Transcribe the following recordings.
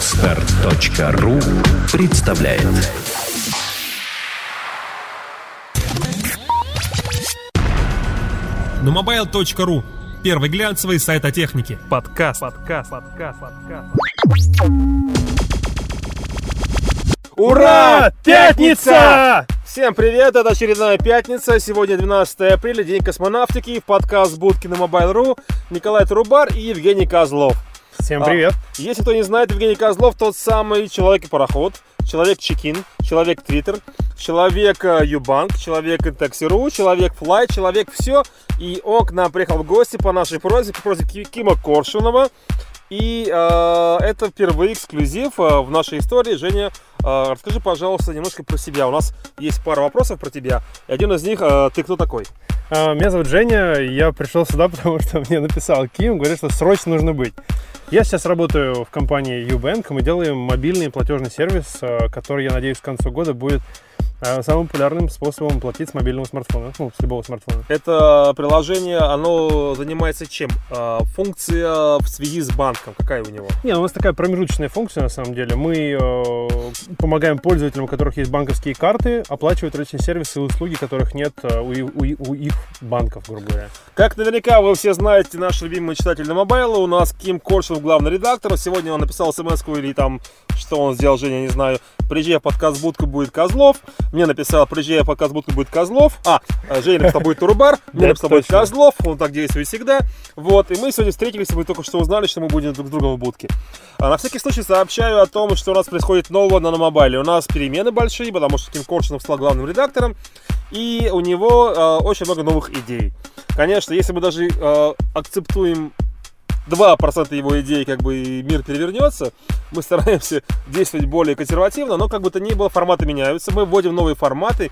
Отстар.ру представляет Numobile.ru Первый глянцевый сайт о технике. Подкаст. Подкаст. Подкаст. Подкаст. Ура! Пятница! Всем привет, это очередная пятница. Сегодня 12 апреля, день космонавтики. Подкаст Будки на Mobile.ru Николай Трубар и Евгений Козлов. Всем привет. А, если кто не знает, Евгений Козлов тот самый человек и пароход, человек Чекин, человек Твиттер, человек э, Юбанк, человек Интекси.ру, человек Флай, человек все. И он к нам приехал в гости по нашей просьбе, по просьбе Кима Коршунова. И э, это впервые эксклюзив э, в нашей истории. Женя, э, расскажи, пожалуйста, немножко про себя. У нас есть пара вопросов про тебя. И один из них, э, ты кто такой? А, Меня зовут Женя, я пришел сюда, потому что мне написал Ким, говорит, что срочно нужно быть. Я сейчас работаю в компании Ubank, мы делаем мобильный платежный сервис, э, который, я надеюсь, к концу года будет самым популярным способом платить с мобильного смартфона, ну, с любого смартфона. Это приложение, оно занимается чем? Э, Функция в связи с банком, какая у него? Не, у нас такая промежуточная функция, на самом деле. Мы э, помогаем пользователям, у которых есть банковские карты, оплачивать различные сервисы и услуги, которых нет э, у, у у их банков, грубо говоря. Как наверняка вы все знаете, наш любимый читатель на мобайле, у нас Ким Коршунов, главный редактор. Сегодня он написал смс или там, что он сделал, Женя, не знаю. Приезжай в подкаст будку будет Козлов. Мне написал, приезжай подкаст будку будет Козлов. А, э, Женя написал, будет Турубар. Мне написал, будет. Козлов. Он так действует всегда. Вот, и мы сегодня встретились, и мы только что узнали, что мы будем друг с другом в будке. А на всякий случай сообщаю о том, что у нас происходит нового на мобайле. У нас перемены большие, потому что Ким Коршунов стал главным редактором. И у него э, очень много новых идей. Конечно, если мы даже э, акцептуем 2% его идей, как бы и мир перевернется, мы стараемся действовать более консервативно, но как бы то ни было, форматы меняются, мы вводим новые форматы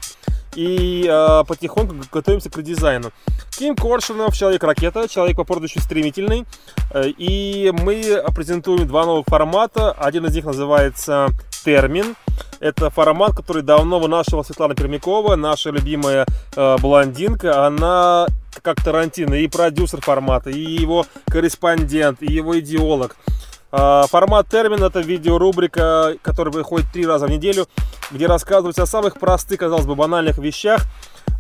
и э, потихоньку готовимся к редизайну. Ким Коршунов, человек-ракета, человек по прозвищу стремительный, э, и мы презентуем два новых формата. Один из них называется термин. Это формат, который давно вынашивала Светлана Пермякова, наша любимая э, блондинка. Она как Тарантино, и продюсер формата, и его корреспондент, и его идеолог. А, Формат термин это видеорубрика, которая выходит три раза в неделю, где рассказывается о самых простых, казалось бы, банальных вещах,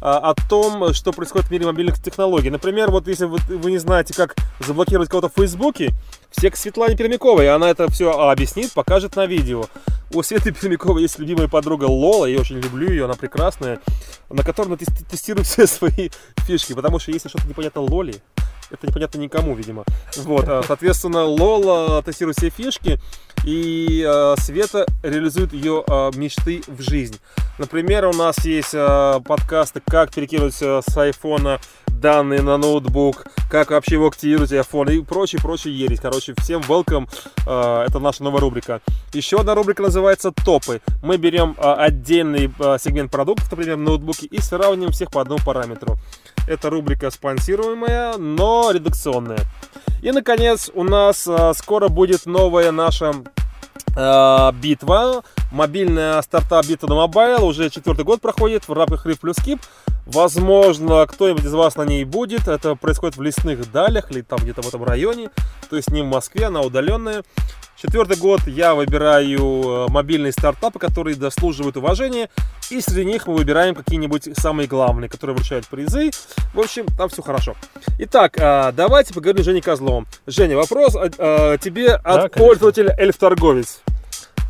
о том, что происходит в мире мобильных технологий. Например, вот если вы, вы не знаете, как заблокировать кого-то в Фейсбуке, все к Светлане Пермяковой, она это все объяснит, покажет на видео. У Светы Пермяковой есть любимая подруга Лола, я очень люблю ее, она прекрасная, на которой она тести- тестирует все свои фишки, потому что если что-то непонятно Лоли, это непонятно никому, видимо. Вот, а, соответственно, Лола тестирует все фишки, и э, Света реализует ее э, мечты в жизнь. Например, у нас есть подкасты, как перекинуть с айфона данные на ноутбук, как вообще его активировать iPhone и прочее, прочее ересь. Короче, всем welcome. Это наша новая рубрика. Еще одна рубрика называется топы. Мы берем отдельный сегмент продуктов, например, ноутбуки, и сравниваем всех по одному параметру. Это рубрика спонсируемая, но редакционная. И, наконец, у нас э, скоро будет новая наша э, битва. Мобильная стартап битва на mobile. Уже четвертый год проходит в рамках РИФ плюс КИБ. Возможно, кто-нибудь из вас на ней будет. Это происходит в лесных далях или там где-то в этом районе. То есть не в Москве, она удаленная. Четвертый год я выбираю э, мобильные стартапы, которые заслуживают уважения. И среди них мы выбираем какие-нибудь самые главные, которые вручают призы. В общем, там все хорошо. Итак, э, давайте поговорим с Женей Козловым. Женя, вопрос э, э, тебе от конечно. пользователя Эльф-торговец.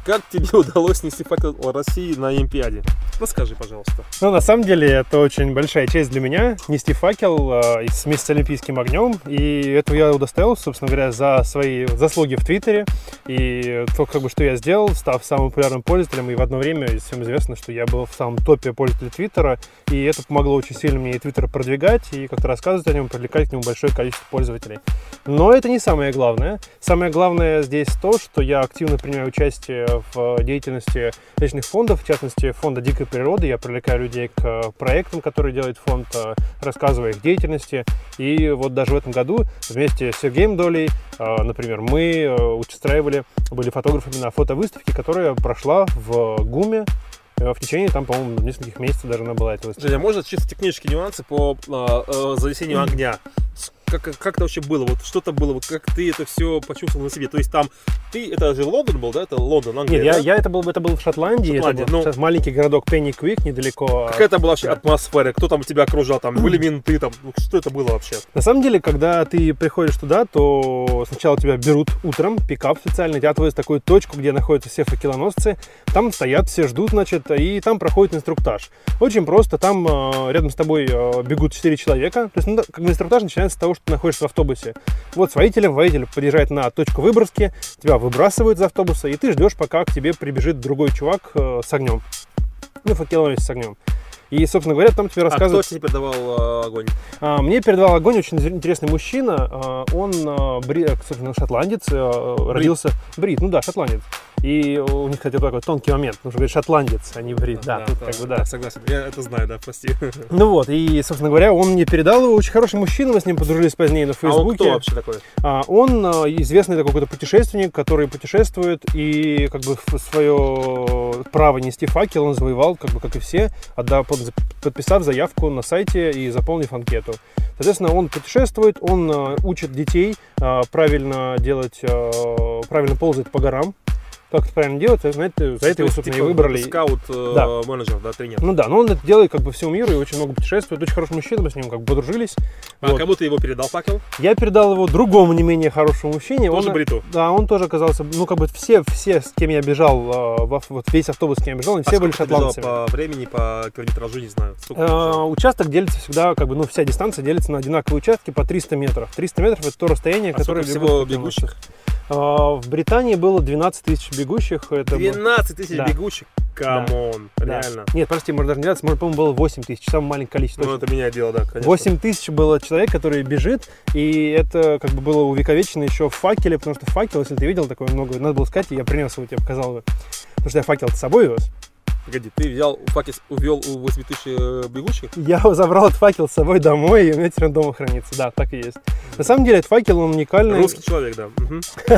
Как тебе удалось нести факел России на Олимпиаде? Расскажи, пожалуйста. Ну, на самом деле, это очень большая честь для меня нести факел э, вместе с Олимпийским огнем. И этого я удостоился, собственно говоря, за свои заслуги в Твиттере. И то, как бы, что я сделал, став самым популярным пользователем. И в одно время всем известно, что я был в самом топе пользователей Твиттера. И это помогло очень сильно мне и Твиттер продвигать, и как-то рассказывать о нем, привлекать к нему большое количество пользователей. Но это не самое главное. Самое главное здесь то, что я активно принимаю участие в деятельности различных фондов, в частности, фонда дикой природы. Я привлекаю людей к э, проектам, которые делает фонд, э, рассказывая о их деятельности. И вот даже в этом году вместе с Сергеем Долей, э, например, мы э, устраивали, были фотографами на фотовыставке, которая прошла в ГУМе э, в течение, там, по-моему, нескольких месяцев даже она была эта выставка. Женя, можно чисто технические нюансы по э, э, занесению огня? Как, как это вообще было? Вот что-то было, вот как ты это все почувствовал на себе? То есть там, ты, это же Лондон был, да? Это Лондон, Англия, Нет, я, да? я это был, это был в Шотландии, Шотландия, это был ну. маленький городок Пенни Квик, недалеко. Какая это была вообще атмосфера? Кто там тебя окружал? Там были менты, там, ну, что это было вообще? На самом деле, когда ты приходишь туда, то сначала тебя берут утром, пикап специально, тебя отвозят в такую точку, где находятся все факелоносцы. Там стоят, все ждут, значит, и там проходит инструктаж. Очень просто, там э, рядом с тобой э, бегут 4 человека. То есть, ну, да, как бы инструктаж начинается с того, что ты находишься в автобусе. Вот с водителем, водитель подъезжает на точку выброски, тебя выбрасывают из автобуса, и ты ждешь, пока к тебе прибежит другой чувак э, с огнем. Ну, факелоносец с огнем. И, собственно говоря, там тебе А кто рассказывают... тебе передавал э, огонь? А, Мне передавал огонь очень интересный мужчина. А, Он, а, бри- э, собственно, шотландец, а, родился... Брит, ну да, шотландец. И у них, кстати, такой тонкий момент. Нужно говорить шотландец, а не брит. Да, тут как бы да. согласен. Я это знаю, да, прости. Ну вот, и, собственно говоря, он мне передал его. Очень хороший мужчина, мы с ним подружились позднее на А он Фейсбуке. кто вообще такой? А, Он а, известный такой какой-то путешественник, который путешествует и как бы свое право нести факел он завоевал, как бы как и все, отдав, под- подписав заявку на сайте и заполнив анкету. Соответственно, он путешествует, он а, учит детей а, правильно делать, правильно ползать по горам. Как это правильно делать, а, знаете, за это его, собственно, и Типа выбрали. Скаут, э, Да. менеджер, да, тренер. Ну да, но он это делает как бы всему миру и очень много путешествует. Очень хороший мужчина, мы с ним как бы подружились. А Вот. кому ты его передал факел? Я передал его другому не менее хорошему мужчине. Тоже он, бриту? Да, он тоже оказался, ну как бы все, все, с кем я бежал, э, во- вот весь автобус, с кем я бежал, они все А были ты бежал шотландцами. по времени, по километражу, не знаю. Бежал? Участок делится всегда, как бы, ну, вся дистанция делится на одинаковые участки по 300 метров. 300 метров это то расстояние, А которое всего бегущих? В Британии было 12 тысяч бегущих. Это было- 12 тысяч Да. бегущих? Come on, Да. реально. Нет, подожди, может даже не 12, может, по-моему, было 8 тысяч, самое маленькое количество. Ну, это меняет дело, да, конечно. 8 тысяч было человек, который бежит, и это как бы было увековечено еще в факеле, потому что факел, если ты видел, такое много, надо было сказать, и я принес его, тебе показал бы. Потому что я факел с собой вез. Погоди, ты взял факел, увел у 8 тысяч э, бегущих? Я забрал этот факел с собой домой, и у меня теперь он дома хранится. Да, так и есть. На самом деле, этот факел, он уникальный. Русский человек, да.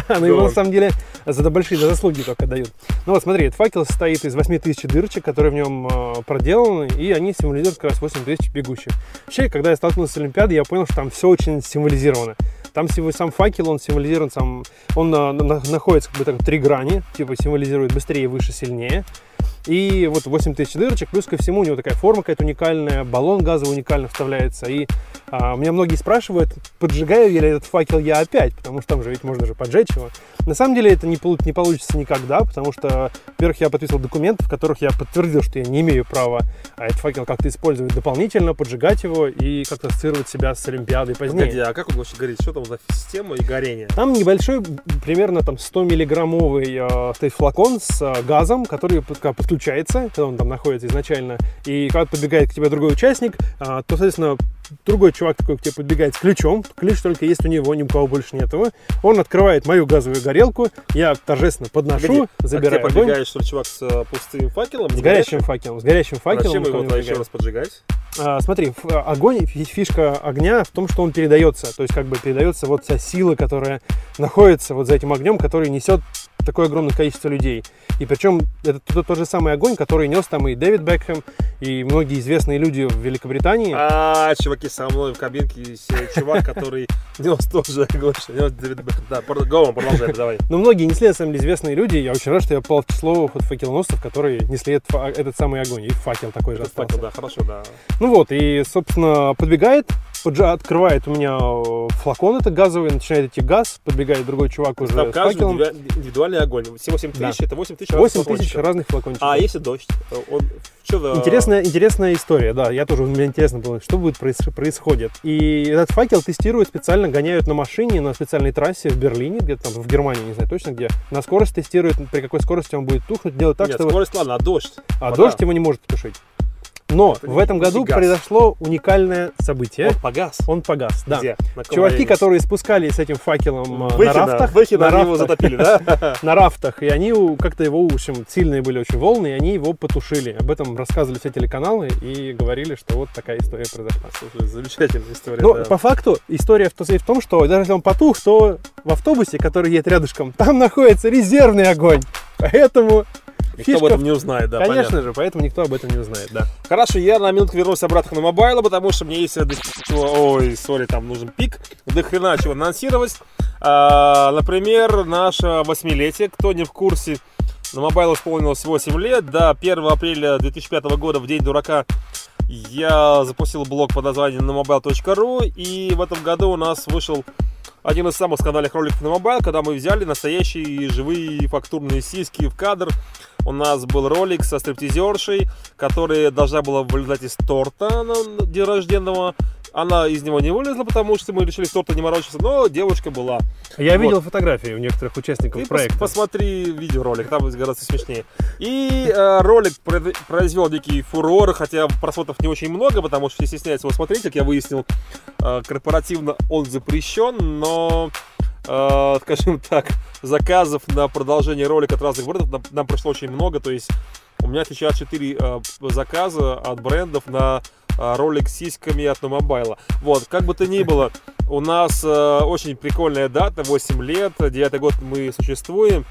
Но его на самом деле за большие заслуги только дают. Ну вот смотри, этот факел состоит из 8 тысяч дырочек, которые в нем э, проделаны, и они символизируют как раз 8 тысяч бегущих. Вообще, когда я столкнулся с Олимпиадой, я понял, что там все очень символизировано. Там сам факел, он символизирует сам, он на- находится как бы так три грани, типа символизирует быстрее, выше, сильнее. И вот 8 тысяч дырочек, плюс ко всему у него такая форма какая-то уникальная, баллон газовый уникально вставляется. И а, меня многие спрашивают, поджигаю ли этот факел я опять, потому что там же ведь можно же поджечь его. На самом деле это не, полу- не получится никогда, потому что, во-первых, я подписывал документы, в которых я подтвердил, что я не имею права а этот факел как-то использовать дополнительно, поджигать его и как-то ассоциировать себя с Олимпиадой позднее. Погоди, а как он вообще горит? Что там за система и горение? Там небольшой, примерно там 100 миллиграммовый э, стоит флакон с э, газом, который подключается, когда он там находится изначально. И когда подбегает к тебе другой участник, а, то, соответственно, другой чувак такой к тебе подбегает с ключом. Ключ только есть у него, ни у кого больше нет его. Он открывает мою газовую горелку, я торжественно подношу, Погоди, а забираю тебе огонь. подбегает, что чувак с э, пустым факелом? С не горящим факелом, с горящим А факелом. Зачем его еще раз поджигать? А, смотри, ф- огонь, фи- фишка огня в том, что он передается. То есть как бы передается вот вся сила, которая находится вот за этим огнем, который несет такое огромное количество людей. И причем это тот, тот же самый огонь, который нес там и Дэвид Бекхэм, и многие известные люди в Великобритании. А, чуваки, со мной в кабинке есть э, чувак, который нес тоже огонь, что нес Дэвид Бекхэм. Да, Гоу, продолжай, давай. Но многие несли, на самом деле, известные люди. Я очень рад, что я попал в число вот факелоносцев, которые несли этот, самый огонь. И факел такой же остался. факел, да, хорошо, да. Ну вот, и, собственно, подбегает, открывает у меня э, флакон этот газовый, начинает идти газ, подбегает другой чувак уже Там с факелом. индивиду- индивидуальный огонь. Все 8 Да. тысяч, это 8 тысяч 8 разных тысяч флакончиков. разных флакончиков. А если дождь? Он, что. Интересная, интересная история, да. Я тоже, мне интересно было, что будет проис- происходит. И этот факел тестируют специально, гоняют на машине на специальной трассе в Берлине, где-то там в Германии, не знаю точно где. На скорость тестируют, при какой скорости он будет тухнуть, делать так, Нет, чтобы... скорость, ладно, а дождь? А вода. дождь его не может потушить. Но Это в этом году нифига. произошло уникальное событие. Он погас. Он погас, да. Где? На Чуваки, которые спускались с этим факелом э, на Выхина, рафтах, Выхина, на они его рафтах, затопили, да? на рафтах, и они как-то его, в общем, сильные были очень волны, и они его потушили. Об этом рассказывали все телеканалы и говорили, что вот такая история произошла. Слушай, замечательная история, Но да. по факту история в, то- в том, что даже если он потух, то в автобусе, который едет рядышком, там находится резервный огонь. Поэтому Никто об этом не узнает, да, Конечно понятно. же, поэтому никто об этом не узнает, да. Хорошо, я на минутку вернусь обратно на Mobile, потому что мне есть до чего, ой, sorry, там нужен пик, до хрена чего анонсировать. А, например, наше восьмилетие, кто не в курсе, на Mobile исполнилось 8 лет, до 1 апреля 2005 года, в День дурака, я запустил блог под названием namobile.ru, и в этом году у нас вышел один из самых скандальных роликов на Mobile, когда мы взяли настоящие живые фактурные сиськи в кадр. У нас был ролик со стриптизершей, которая должна была вылезать из торта на день рожденного. Она из него не вылезла, потому что мы решили с торта не морочиться, но девушка была. Я Вот. видел фотографии у некоторых участников Ты пос- проекта. посмотри видеоролик, там гораздо смешнее. И э, ролик произвел некий фурор, хотя просмотров не очень много, потому что все стесняются его смотреть, как я выяснил, э, корпоративно он запрещен, но, э, скажем так, заказов на продолжение ролика от разных брендов нам, нам пришло очень много, то есть у меня сейчас 4 заказа от брендов на э, ролик с сиськами от Номобайла. Вот, как бы то ни было, у нас э, очень прикольная дата, 8 лет, 9 год мы существуем.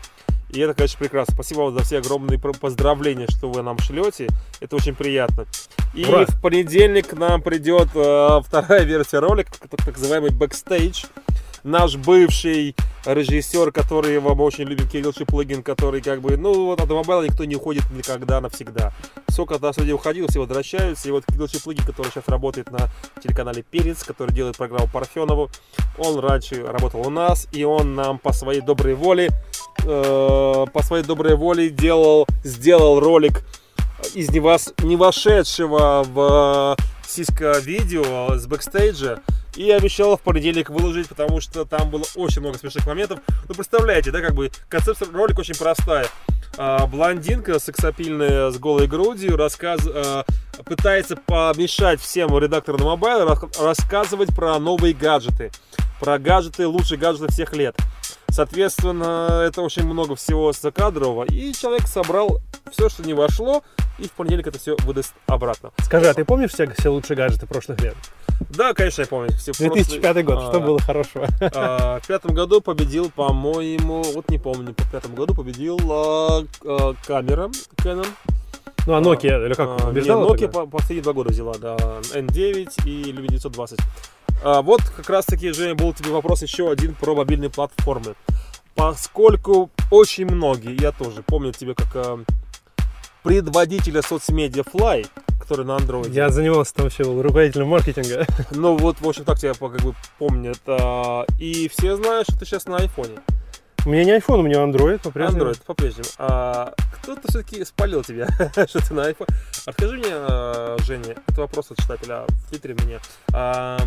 И это, конечно, прекрасно. Спасибо вам за все огромные поздравления, что вы нам шлете. Это очень приятно. И Ура! в понедельник к нам придет э, вторая версия ролика, так называемый бэкстейдж. Наш бывший режиссер, который вам очень любим, Кирилл Чеплыгин, который как бы, ну, вот от Mobile а никто не уходит никогда навсегда. Сколько раз людей уходил, все возвращаются. И вот Кирилл Чеплыгин, который сейчас работает на телеканале Перец, который делает программу Парфенову, он раньше работал у нас, и он нам по своей доброй воле, э, по своей доброй воле делал, сделал ролик из не, вос- не вошедшего в сиська видео с бэкстейджа и обещал в понедельник выложить, потому что там было очень много смешных моментов. Ну, представляете, да, как бы концепция ролика очень простая. А, блондинка сексапильная с голой грудью рассказ... а, пытается помешать всем редакторам на Mobile рас- рассказывать про новые гаджеты. Про гаджеты, лучшие гаджеты всех лет. Соответственно, это очень много всего закадрового. И человек собрал все, что не вошло, и в понедельник это все выдаст обратно. Скажи, а ты помнишь все, все лучшие гаджеты прошлых лет? Да, конечно, я помню. Все 2005 прошлые- год, а, что было хорошего? а, В пятом году победил, по-моему, вот не помню, в пятом году победил а, а, камера Canon. Ну, а Nokia, или как, А, побеждала Nokia тогда? по- последние два года взяла, да, N9 и Lumia 920. А, вот как раз таки, Женя, был тебе вопрос еще один про мобильные платформы. Поскольку очень многие, я тоже помню тебя как а, предводителя соцмедиа Fly, который на Android. Я занимался там вообще, был руководителем маркетинга. Ну вот, в общем, так тебя как бы помнят. а, И все знают, что ты сейчас на айфоне. У меня не iPhone, у меня Android по-прежнему. Android по-прежнему. А кто-то все-таки спалил тебя, что ты на iPhone. Расскажи мне, а, Женя, это вопрос от читателя в Твиттере мне. А,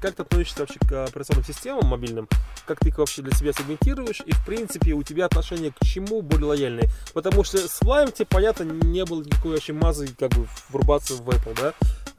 как ты относишься вообще к операционным системам мобильным? Как ты их вообще для себя сегментируешь? И, в принципе, у тебя отношение к чему более лояльные? Потому что с Flyme тебе, понятно, не было никакой вообще мазы как бы врубаться в Apple, да?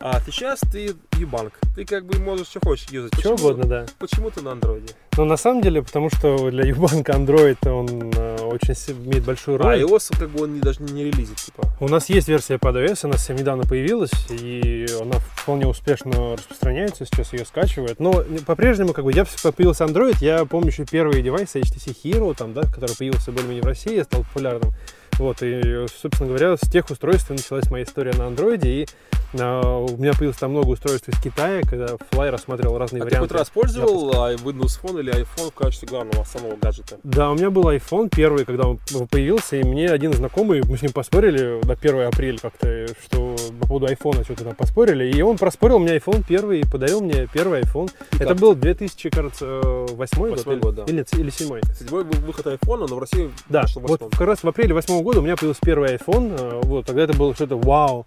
А сейчас ты Ubank. Ты как бы можешь что хочешь юзать. Что угодно, да. Почему ты на андроиде? Но на самом деле, потому что для Ubank Android он э, очень имеет большую А роль. iOS как бы он не, даже не релизит, типа. У нас есть версия под iOS, она совсем недавно появилась, и она вполне успешно распространяется, сейчас ее скачивают. Но не- по-прежнему, как бы, я появился Android, я помню еще первые девайсы HTC Hero, там, да, который появился более-менее в России, стал популярным. Вот, и, собственно говоря, с тех устройств началась моя история на андроиде, и а, у меня появилось там много устройств из Китая, когда Fly рассматривал разные А ты хоть варианты. раз пользовал а, Windows Phone или iPhone в качестве главного самого гаджета? Да, у меня был iPhone первый, когда он появился, и мне один знакомый, мы с ним поспорили на 1 апреля как-то, что по поводу iPhone что-то там поспорили, и он проспорил мне iPhone первый и подарил мне первый iPhone. Это как? был 2000, кажется, восьмой год, Восьмой или- год, да. или, или седьмой. Седьмой вы- выход iPhone, но в России Да, вот как раз в апреле восьмого года у меня появился первый iPhone, э, вот, тогда это было что-то вау,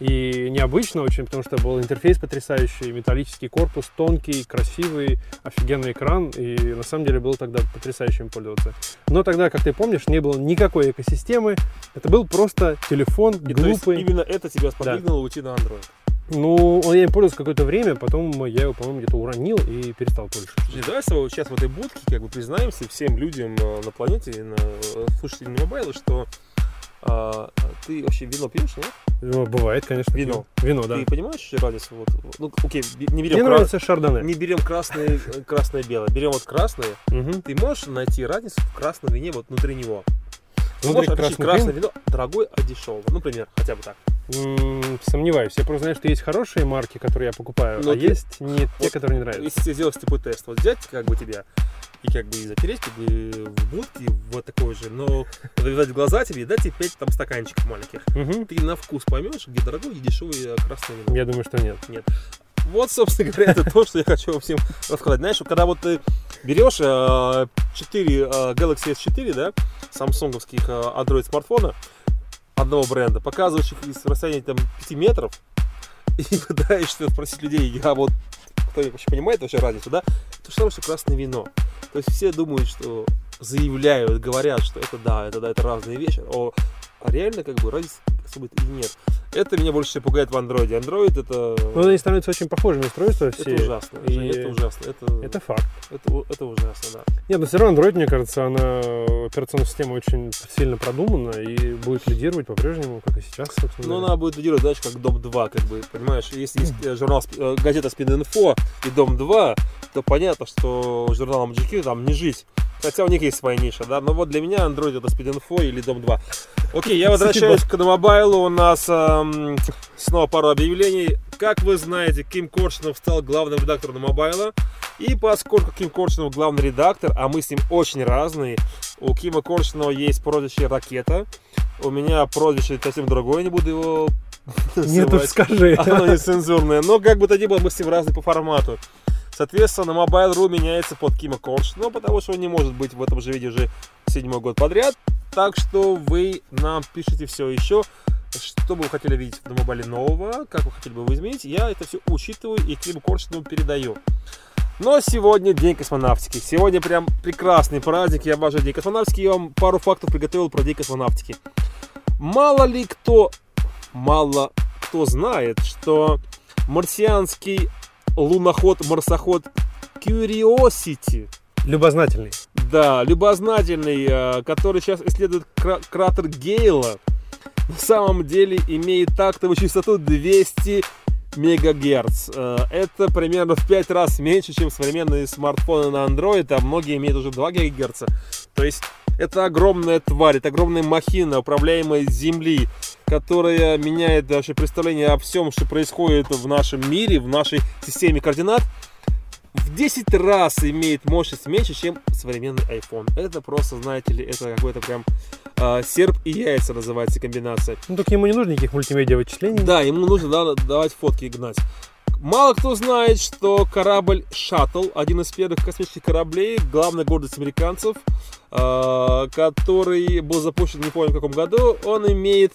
и необычно очень, потому что был интерфейс потрясающий, металлический корпус, тонкий, красивый, офигенный экран, и на самом деле было тогда потрясающе им пользоваться. Но тогда, как ты помнишь, не было никакой экосистемы, это был просто телефон И то есть глупый. именно это тебя сподвигнуло уйти на Android. Ну, он- я им пользовался какое-то время, потом я его, по-моему, где-то уронил и перестал пользоваться. Слушай, давай с тобой сейчас в этой будке как бы признаемся всем людям э, на планете, на э, слушателям мобайла, что а, ты вообще вино пьешь, нет? Ну, бывает, конечно. Вино. пью. Вино, да. Ты понимаешь разницу? Вот, ну, окей, не Мне берем, кра- нравится шардоне. не берем красное, э, красное белое, берем вот красное. Мгм. Ты можешь найти разницу в красном вине вот внутри него? Ты Внутри можешь красный красное вин? вино дорогое от дешевого. Например, хотя бы так. М, Сомневаюсь. Я просто знаю, что есть хорошие марки, которые я покупаю, Но а ты- есть не те, вот которые мне нравятся. Если сделать типа тест, вот взять как бы тебя и как бы и запереть как бы в будке вот такой же, но завязать глаза тебе и дать тебе 5 там стаканчиков маленьких. Мгм. Ты на вкус поймешь, где дорогое и дешевое красное вино. Я думаю, что нет. Вот, собственно говоря, это то, что я хочу вам всем рассказать. Знаешь, когда вот ты берешь э, 4 э, Galaxy S4, да, самсунговских э, Android смартфона одного бренда, показываешь их из расстояния там 5 метров и пытаешься спросить людей, а вот кто вообще понимает вообще разницу, да, то что что красное вино. То есть все думают, что заявляют, говорят, что это да, это да, это разные вещи, о, а реально как бы разницы особо и нет. Это меня больше всего пугает в андроиде. Android это... Но они становятся очень похожими устройства все. Это ужасно. и это ужасно. Это, Это факт. это, это ужасно, да. Нет, но все равно Android, мне кажется, она операционная система очень сильно продумана и будет лидировать по-прежнему, как и сейчас, собственно. Но говоря. она будет лидировать, знаешь, как Дом 2, как бы, понимаешь, если есть э, журнал, э, газета Info и Дом 2, то понятно, что журналам GQ там не жить. Хотя у них есть своя ниша, да, но вот для меня Android это Speed Info или Дом 2. Окей, я возвращаюсь к мобайлу, у нас эм, снова пару объявлений. Как вы знаете, Ким Коршунов стал главным редактором мобайла. И поскольку Ким Коршунов главный редактор, а мы с ним очень разные, у Кима Коршунова есть прозвище «Ракета», у меня прозвище совсем другое, не буду его Нет уж, скажи. Оно нецензурное. Но как бы то ни было, мы с ним разные по формату. Соответственно, Mobile.ru меняется под Кима Корш, но потому что он не может быть в этом же виде уже седьмой год подряд. Так что вы нам пишите все еще, что бы вы хотели видеть на мобайле нового, как вы хотели бы его изменить. Я это все учитываю и Киму Коршину передаю. Но сегодня день космонавтики. Сегодня прям прекрасный праздник. Я обожаю день космонавтики. Я вам пару фактов приготовил про день космонавтики. Мало ли кто, мало кто знает, что марсианский луноход-марсоход Curiosity, Любознательный. да, любознательный, э, который сейчас исследует кра- кратер Гейла, на самом деле имеет тактовую частоту 200 мегагерц. Э, Это примерно в 5 раз меньше, чем современные смартфоны на Android, а многие имеют уже 2 гигагерца. То есть это огромная тварь, это огромная махина, управляемая Земли, которая меняет наше представление о всем, что происходит в нашем мире, в нашей системе координат. В 10 раз имеет мощность меньше, чем современный iPhone. Это просто, знаете ли, это какой-то прям а, серп и яйца называется комбинация. Ну, только ему не нужно никаких мультимедиа вычислений. Да, ему нужно да, давать фотки и гнать. Мало кто знает, что корабль «Шаттл», один из первых космических кораблей, главная гордость американцев, который был запущен, не помню в каком году, он имеет,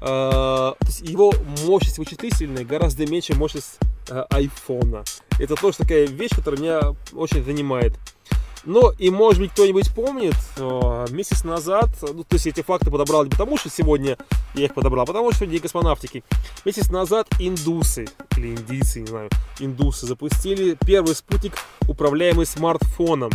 а, то есть его мощность вычислительная гораздо меньше мощность а, айфона. Это тоже такая вещь, которая меня очень занимает. Но и может быть кто-нибудь помнит, э, месяц назад, ну то есть эти факты подобрал не потому, что сегодня я их подобрал, а потому что день космонавтики. Месяц назад индусы, или индийцы, не знаю, индусы запустили первый спутник, управляемый смартфоном.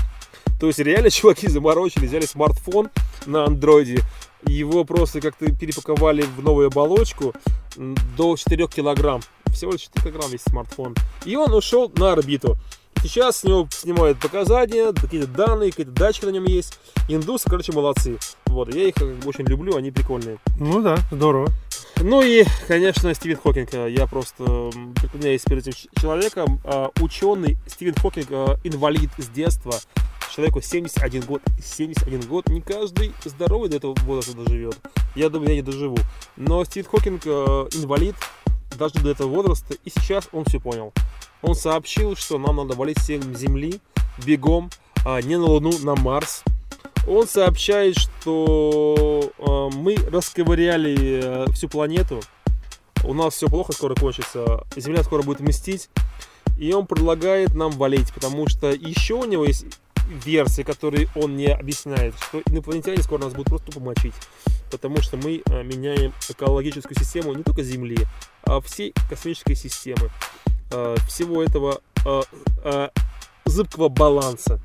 То есть реально чуваки заморочили, взяли смартфон на андроиде, его просто как-то перепаковали в новую оболочку до 4 килограмм. Всего лишь 4 килограмм весь смартфон. И он ушел на орбиту. Сейчас с него снимают показания, какие-то данные, какие-то датчики на нем есть. Индусы, короче, молодцы. Вот, я их бы, очень люблю, они прикольные. Ну да, здорово. Ну и, конечно, Стивен Хокинг. э, Я просто преклоняюсь перед этим человеком. А, Ученый Стивен Хокинг, э, инвалид с детства. Человеку 71 год. 71 год. Не каждый здоровый до этого возраста доживет. Я думаю, я не доживу. Но Стивен Хокинг э, инвалид даже до этого возраста. И сейчас он все понял. Он сообщил, что нам надо валить всем Земли бегом, а не на Луну, на Марс. Он сообщает, что э, мы расковыряли э, всю планету. У нас все плохо, скоро кончится. Земля скоро будет мстить. И он предлагает нам валить, потому что еще у него есть версии, которые он не объясняет, что инопланетяне скоро нас будут просто тупо мочить. Потому что мы э, меняем экологическую систему не только Земли, а всей космической системы. Э, всего этого э, зыбкого баланса.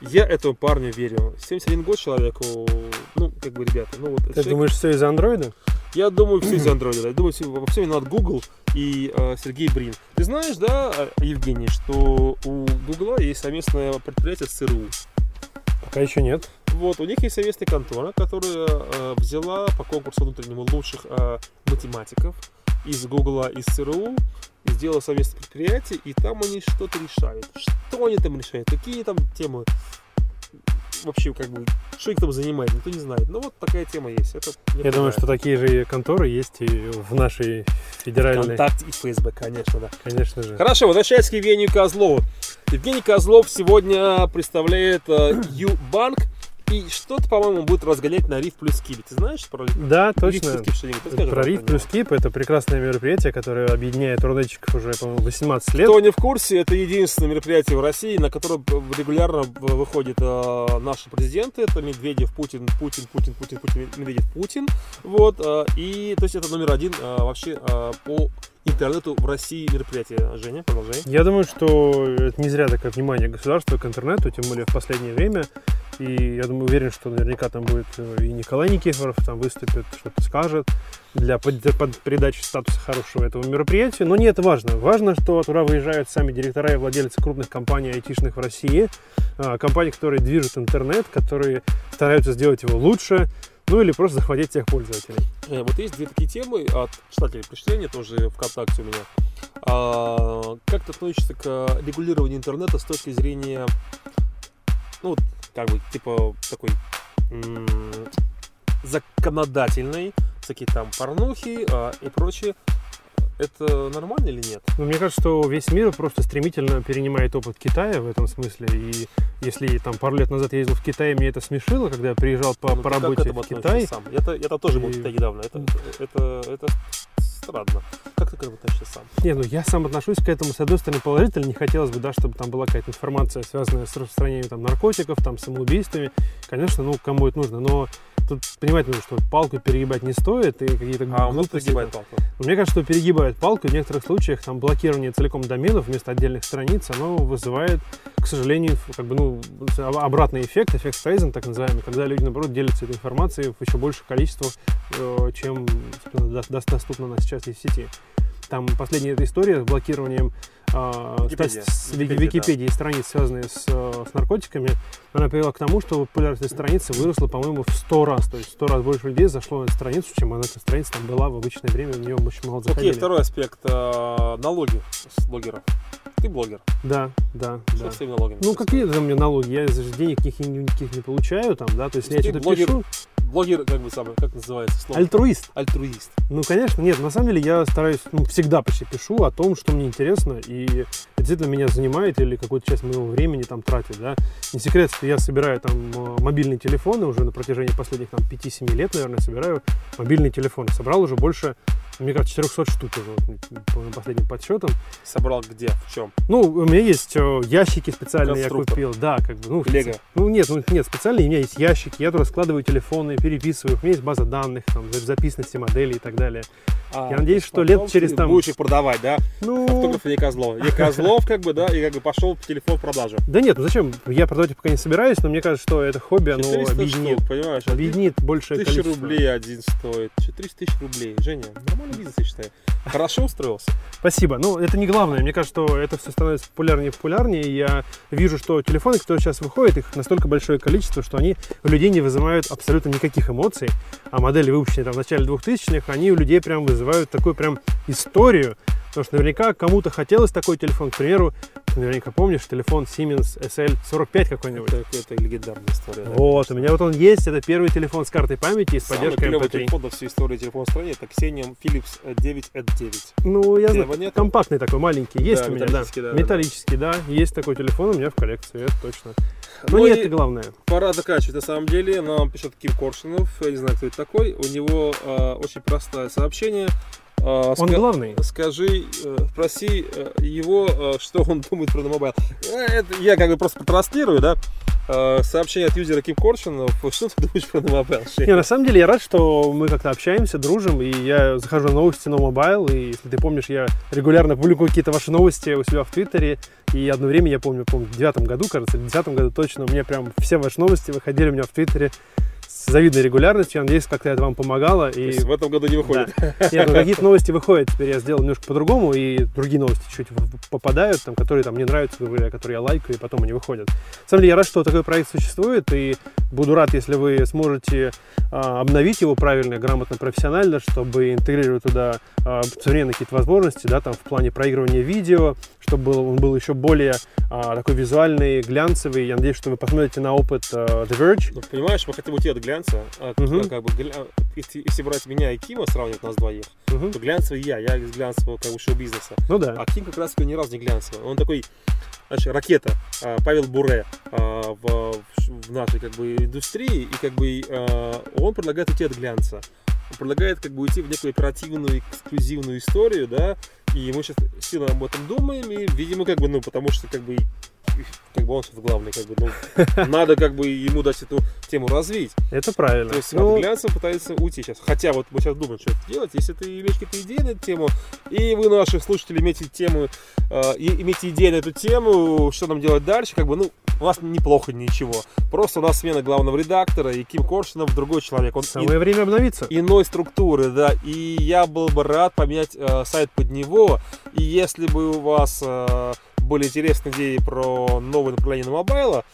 Я этому парню верю. 71 год человеку, ну, как бы, ребята, ну вот... Ты человек- думаешь, все из-за андроида? я думаю, все из андроида. Я думаю, всё- во всем виноват Google и э, Сергей Брин. Ты знаешь, да, э, Евгений, что у Гугла есть совместное предприятие с ЦРУ? Пока еще нет. Вот, у них есть совместная контора, которая э, взяла по конкурсу внутреннему лучших э, математиков из Гугла, из ЦРУ, и сделала совместное предприятие, и там они что-то решают. Что они там решают? Какие там темы? Вообще, как бы, что их там занимает, никто не знает. Но вот такая тема есть. Это Я думаю, понравилось. что такие же конторы есть и в нашей федеральной. Контакт и ФСБ, конечно, да. Конечно же. Хорошо, возвращаясь к Евгению Козлову. Евгений Козлов сегодня представляет э, Ю-банк. И что-то, по-моему, будет разгонять на Риф плюс Киви. Ты знаешь про Да, Риф точно. плюс Киви что-нибудь? Ты скажи, Про Риф плюс Кип это прекрасное мероприятие, которое объединяет рудетчиков уже, по-моему, 18 лет. Кто не в курсе, это единственное мероприятие в России, на котором регулярно выходят э, наши президенты. Это Медведев, Путин, Путин, Путин, Путин, Путин, Медведев, Путин. Вот. э, и, то есть, это номер один э, вообще э, по интернету в России мероприятие. Женя, продолжай. Я думаю, что это не зря такое внимание государства к интернету, тем более в последнее время. И я думаю, уверен, что наверняка там будет э, и Николай Никифоров там выступит, что-то скажет для под- передачи статуса хорошего этого мероприятия. Но не это важно. Важно, что туда выезжают сами директора и владельцы крупных компаний айтишных в России, а, компаний, которые движут интернет, которые стараются сделать его лучше, ну или просто захватить всех пользователей. Э, Вот есть две такие темы от читателей они тоже ВКонтакте у меня. А, как ты относишься к регулированию интернета с точки зрения, ну, как бы, типа, такой законодательной, всякие там порнухи а, и прочее. Это нормально или нет? Но мне кажется, что весь мир просто стремительно перенимает опыт Китая в этом смысле. И если там пару лет назад я ездил в Китай, мне это смешило, когда я приезжал по, Ну, по работе в Китай. Сам? Я-то, я-то тоже был в И- Китае недавно. Это, это, это странно. Как ты к этому относишься сам? Не, ну я сам отношусь к этому, с одной стороны, положительно. Не хотелось бы, да, чтобы там была какая-то информация, связанная с распространением там наркотиков, там, самоубийствами. Конечно, ну, кому это нужно. Но тут понимать нужно, что палку перегибать не стоит, и какие-то А глупости загибает там. палку. Мне кажется, что перегибают палку. В некоторых случаях там блокирование целиком доменов вместо отдельных страниц, оно вызывает, к сожалению, как бы, ну, обратный эффект, эффект Стрейзен, так называемый, когда люди, наоборот, делятся этой информацией в еще больших количествах, э, чем доступно у нас сейчас есть в сети. Там последняя эта история с блокированием Википедия. ста- с- Википедия, Википедии страниц, связанных с, э, с наркотиками, она привела к тому, что популярность страницы выросла, по-моему, в 100 раз. То есть в 100 раз больше людей зашло на эту страницу, чем она эта страница там была в обычное время, в нее очень мало Окей, заходили. второй аспект. э, налоги с блогеров. Ты блогер. Да, да, Что да. с твоими налогами? Ну, какие там у меня налоги? Я денег никаких, никаких не получаю там, да, то есть я есть ты что-то блогер- пишу. Блогер, как бы самое, как называется слово? Альтруист. Альтруист. Ну, конечно, нет, на самом деле я стараюсь, ну, всегда почти пишу о том, что мне интересно, и действительно меня занимает или какую-то часть моего времени там тратит, да. Не секрет, что я собираю там э, мобильные телефоны уже на протяжении последних там 5-7 лет, наверное, собираю мобильные телефоны. Собрал уже больше, мне кажется, 400 штук вот, по последним подсчетам. Собрал где? В чем? Ну, у меня есть э, ящики специальные, я купил, да, как бы, ну, Лего. специ- Ну, нет, ну, нет, специальные у меня есть ящики, я туда складываю телефоны, переписываю, у меня есть база данных, там, за- записанности моделей и так далее. А, Я надеюсь, что лет через там- Будешь их продавать, да? Ну, Автографы не Козлов. Не Козлов, как бы, да, и как бы пошел телефон в продажу. да нет, ну зачем? Я продавать пока не собираюсь, но мне кажется, что это хобби, оно 400 объединит, штук, понимаешь? объединит большее Тысяча количество. рублей один стоит. 400 тысяч рублей. Женя, нормальный бизнес, я считаю. Хорошо устроился. Спасибо. Ну, это не главное. Мне кажется, что это все становится популярнее и популярнее. Я вижу, что телефоны, которые сейчас выходят, их настолько большое количество, что они у людей не вызывают абсолютно никаких эмоций. А модели, выпущенные там в начале 2000-х, они у людей прям вызывают такую прям историю. Потому что наверняка кому-то хотелось такой телефон. К примеру, наверняка помнишь телефон Siemens SL45 какой-нибудь. Это, это легендарная история. да, Вот, у конечно. меня вот он есть, это первый телефон с картой памяти и с Самый поддержкой клевый MP3. телефон во всей истории телефона в стране это Xenium Philips 9 at 9. Ну, я Тебя знаю, нету? компактный такой, маленький, есть Да, у меня, да. металлический, да, да, да. Металлический, да, есть такой телефон у меня в коллекции, это точно. Но Ну не и это главное. Пора заканчивать. На самом деле нам пишет Ким Коршунов. Я не знаю, кто это такой. У него э, очень простое сообщение. Э, Он ска- главный. Скажи, э, спроси э, его, э, что он думает про Mobile. Я как бы просто транслирую, да? Сообщение от юзера Ким Коршунов. Что ты думаешь про Mobile? Не, на самом деле я рад, что мы как-то общаемся, дружим, и я захожу на новости на Mobile, и если ты помнишь, я регулярно публикую какие-то ваши новости у себя в Твиттере, и одно время, я помню, помню, в девятом году, кажется, или в десятом году точно, у меня прям все ваши новости выходили у меня в Твиттере с завидной регулярностью, я надеюсь, как-то это вам помогало, и в этом году не выходит. Да. Нет, ну какие-то новости выходят, теперь я сделал немножко по-другому, и другие новости чуть попадают, там, которые там мне нравятся, которые я лайкаю, и потом они выходят. На самом деле я рад, что такой проект существует, и Буду рад, если вы сможете а, обновить его правильно, грамотно, профессионально, чтобы интегрировать туда а, современные какие-то возможности, да, там в плане проигрывания видео, чтобы он был еще более а, такой визуальный, глянцевый. Я надеюсь, что вы посмотрите на опыт а, The Verge. Ну, понимаешь, мы хотим уйти от глянца. От, Мгм. как бы, гля- если, если брать меня и Кима, сравнивать нас двоих, Мгм. то глянцевый я, я из глянцевого как бы, шоу-бизнеса. Ну да. А Ким как раз ни разу не глянцевый. Он такой, знаешь, ракета, а, Павел Буре а, в, в нашей как бы индустрии, и как бы а, он предлагает уйти от глянца. Он предлагает как бы уйти в некую оперативную, эксклюзивную историю, да, и мы сейчас сильно об этом думаем, и, видимо, как бы, ну, потому что, как бы, как бы он сейчас главный, как бы, ну, надо как бы ему дать эту тему развить. Это правильно. То есть Ну, от глянца пытается уйти сейчас. Хотя вот мы сейчас думаем, что это делать. Если ты имеешь какие-то идеи на эту тему, и вы, наши слушатели, имеете тему, э, и имеете идеи на эту тему, что нам делать дальше, как бы, ну, у нас неплохо ничего. Просто у нас смена главного редактора, и Ким Коршунов другой человек. Он самое время обновиться. иной структуры, да, и я был бы рад поменять э, сайт под него, и если бы у вас э, были интересные идеи про новое направление на мобайла,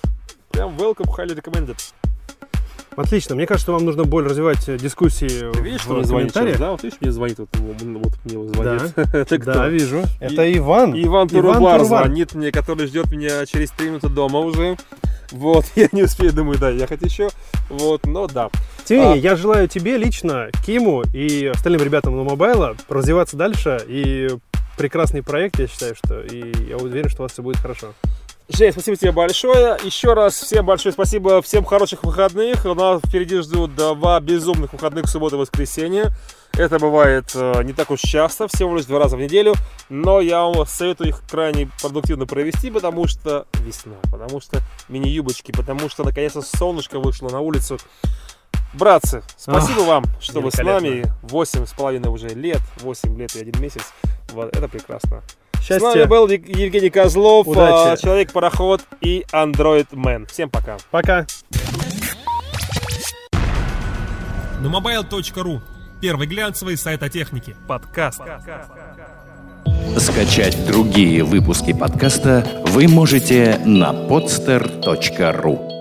прям welcome, highly recommended. Отлично. Мне кажется, вам нужно более развивать э, дискуссии Ты видишь, в что мне звонит сейчас, да? Вот видишь, мне звонит, вот, вот мне вот звонит. Это кто? Да, вижу. Это Иван. Иван Турубар Турубар. звонит мне, который ждет меня через 3 минуты дома уже. Вот, я не успею, думаю, да, ехать еще. Вот, но да. Тем не А. менее, я желаю тебе лично, Киму и остальным ребятам на мобайла развиваться дальше. И прекрасный проект, я считаю, что. И я уверен, что у вас все будет хорошо. Жень, спасибо тебе большое. Еще раз всем большое спасибо, всем хороших выходных. У нас впереди ждут два безумных выходных суббота и воскресенье. Это бывает э, не так уж часто, всего лишь два раза в неделю. Но я вам советую их крайне продуктивно провести, потому что весна, потому что мини-юбочки, потому что наконец-то солнышко вышло на улицу. Братцы, спасибо вам, что вы с нами. Восемь с половиной уже лет, 8 лет и один месяц. Вот, это прекрасно. С нами Счастья. был Ев- Евгений Козлов, Удачи. а, Человек-пароход и Android Man. Всем пока. Пока. На mobile.ru. Первый глянцевый сайт о технике. Подкаст. Скачать другие выпуски подкаста вы можете на podster.ru